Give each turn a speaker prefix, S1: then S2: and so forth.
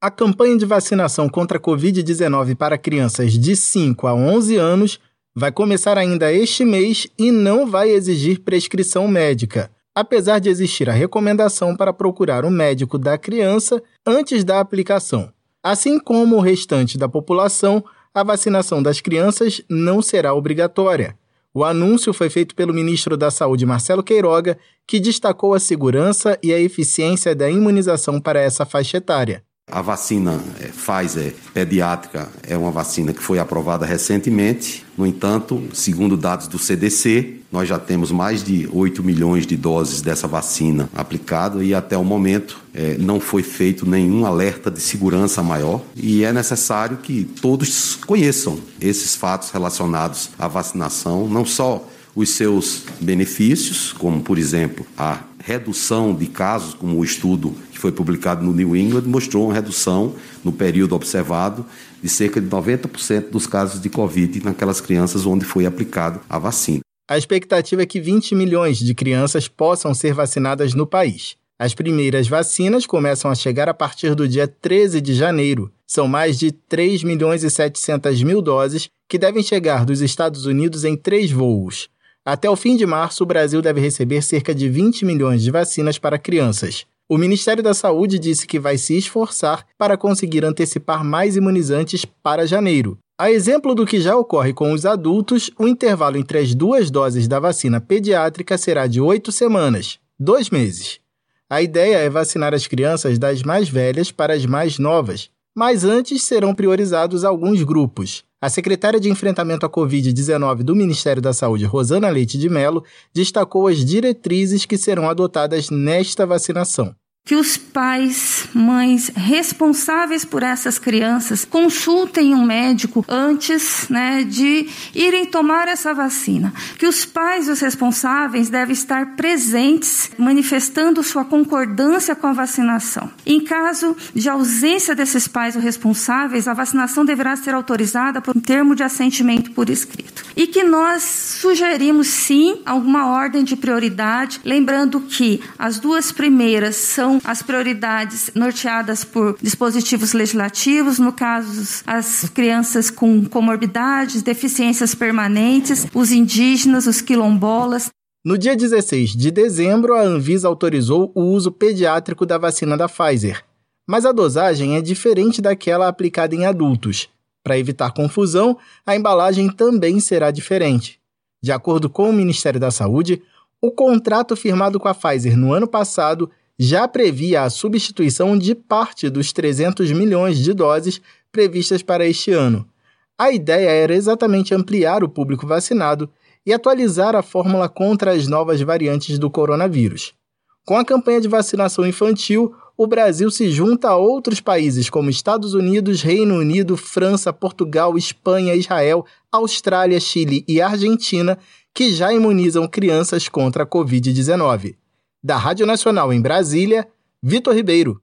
S1: A campanha de vacinação contra a Covid-19 para crianças de 5 a 11 anos vai começar ainda este mês e não vai exigir prescrição médica, apesar de existir a recomendação para procurar o médico da criança antes da aplicação. Assim como o restante da população, a vacinação das crianças não será obrigatória. O anúncio foi feito pelo ministro da Saúde, Marcelo Queiroga, que destacou a segurança e a eficiência da imunização para essa faixa etária.
S2: A vacina é, Pfizer pediátrica é uma vacina que foi aprovada recentemente. No entanto, segundo dados do CDC, nós já temos mais de 8 milhões de doses dessa vacina aplicada e até o momento é, não foi feito nenhum alerta de segurança maior. E é necessário que todos conheçam esses fatos relacionados à vacinação, não só os seus benefícios, como por exemplo a redução de casos, como o estudo que foi publicado no New England mostrou uma redução no período observado de cerca de 90% dos casos de Covid naquelas crianças onde foi aplicado a vacina.
S1: A expectativa é que 20 milhões de crianças possam ser vacinadas no país. As primeiras vacinas começam a chegar a partir do dia 13 de janeiro. São mais de 3 milhões e 700 mil doses que devem chegar dos Estados Unidos em três voos. Até o fim de março, o Brasil deve receber cerca de 20 milhões de vacinas para crianças. O Ministério da Saúde disse que vai se esforçar para conseguir antecipar mais imunizantes para janeiro. A exemplo do que já ocorre com os adultos, o intervalo entre as duas doses da vacina pediátrica será de oito semanas, dois meses. A ideia é vacinar as crianças das mais velhas para as mais novas, mas antes serão priorizados alguns grupos. A secretária de Enfrentamento à Covid-19 do Ministério da Saúde, Rosana Leite de Mello, destacou as diretrizes que serão adotadas nesta vacinação
S3: que os pais, mães responsáveis por essas crianças consultem um médico antes né, de irem tomar essa vacina. Que os pais os responsáveis devem estar presentes, manifestando sua concordância com a vacinação. Em caso de ausência desses pais ou responsáveis, a vacinação deverá ser autorizada por um termo de assentimento por escrito. E que nós sugerimos sim alguma ordem de prioridade, lembrando que as duas primeiras as prioridades norteadas por dispositivos legislativos, no caso, as crianças com comorbidades, deficiências permanentes, os indígenas, os quilombolas.
S1: No dia 16 de dezembro, a Anvisa autorizou o uso pediátrico da vacina da Pfizer, mas a dosagem é diferente daquela aplicada em adultos. Para evitar confusão, a embalagem também será diferente. De acordo com o Ministério da Saúde, o contrato firmado com a Pfizer no ano passado já previa a substituição de parte dos 300 milhões de doses previstas para este ano. A ideia era exatamente ampliar o público vacinado e atualizar a fórmula contra as novas variantes do coronavírus. Com a campanha de vacinação infantil, o Brasil se junta a outros países como Estados Unidos, Reino Unido, França, Portugal, Espanha, Israel, Austrália, Chile e Argentina, que já imunizam crianças contra a Covid-19. Da Rádio Nacional em Brasília, Vitor Ribeiro.